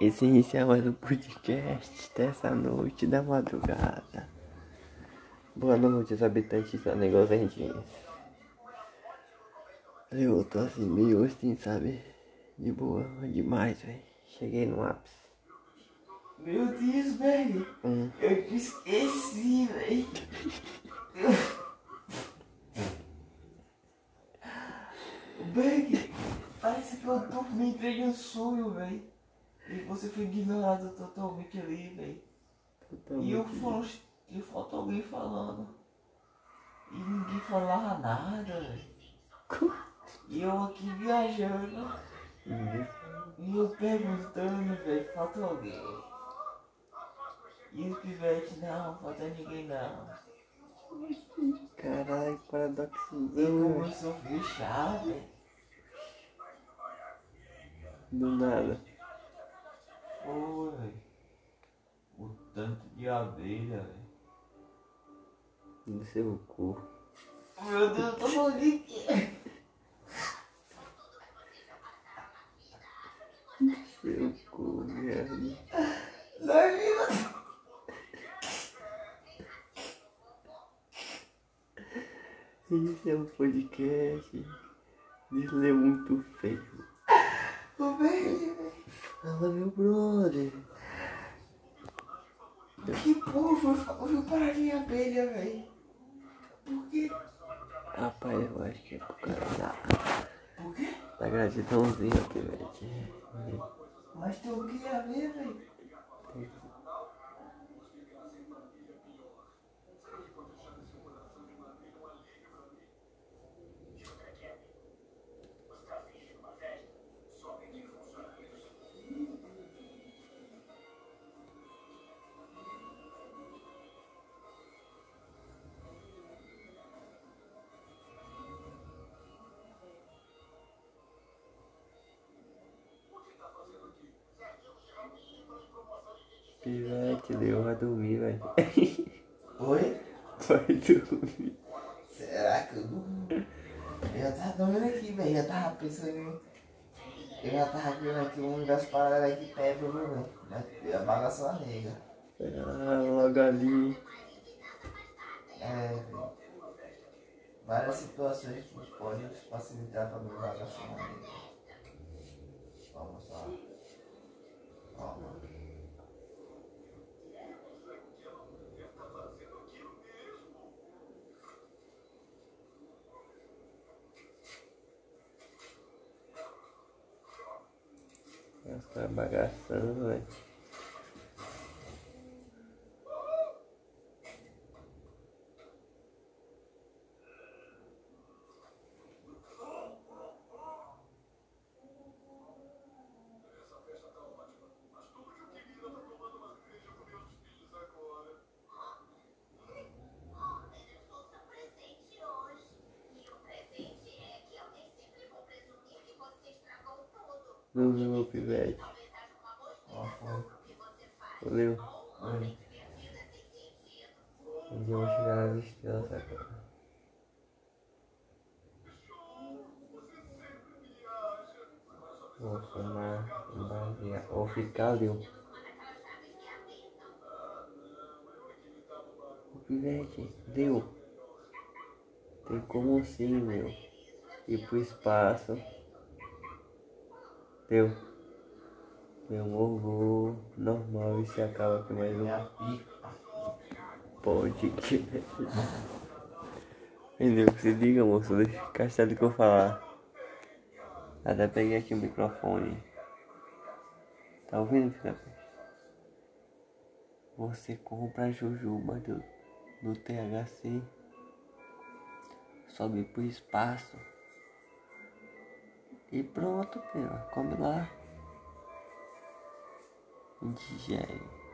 Esse inicia mais um podcast dessa noite da madrugada. Boa noite, os habitantes da Negozendinhas. Eu tô assim, meio assim, sabe? De boa, demais, velho. Cheguei no ápice. Meu Deus, velho. Hum. Eu te esqueci, velho. Bang, parece que eu tô me entreguei um sonho, velho. E você foi ignorado totalmente ali, velho. E eu falo, e falta alguém falando. E ninguém falava nada, velho. E eu aqui viajando. E eu perguntando, velho, falta alguém. E o pivete, não, falta ninguém não. Caralho, E paradoxozão, velho. começou a fechar, velho. Do nada. Foi, velho. O tanto de abelha, velho. No seu cu. Meu Deus, eu tô falando de quê? Seu cu, merda. Dormindo. Esse é um podcast de ler muito feio. O velho, Fala, meu brother. Que foi, foi parar de abelha, velho? Por quê? Rapaz, eu acho que é por causa da, Por quê? da gratidãozinha, pivete. Mas tem o que a ver, velho? Pivete, deu, vai dormir, velho. Oi? Vai dormir. Será que eu durmo? Eu já tava dormindo aqui, velho. Eu já tava pensando em. Eu já tava vendo aqui um das paradas aqui perto, viu, velho? Já- Já bagaçou a nega. Ah, logo ali. É, velho. Várias situações que podem facilitar pra me bagaçar a nega. Vamos lá. Nossa, tá bagaçando, velho. Eu sou seu presente hoje. E o presente é que eu nem sempre vou presumir que você estragou tudo. Dormiu, meu pivete. Talvez haja uma boa Ó, foi. explicação pro que você faz. Valeu. Oi. Minha vida sem sentido. Um dia eu vou chegar nas estrelas agora. Vou fumar, basear. Ou ficar ali. O pivete, deu. Tem como sim, meu. Ir pro espaço. Deu. Meu morro normal e se acaba com mais um. Pode que. Entendeu? Se liga, moço. Deixa castelo que eu falar. Até peguei aqui o microfone. Tá ouvindo, filha? Você compra jujuba do, do THC. Sobe pro espaço. E pronto, pera. Come lá. Digere.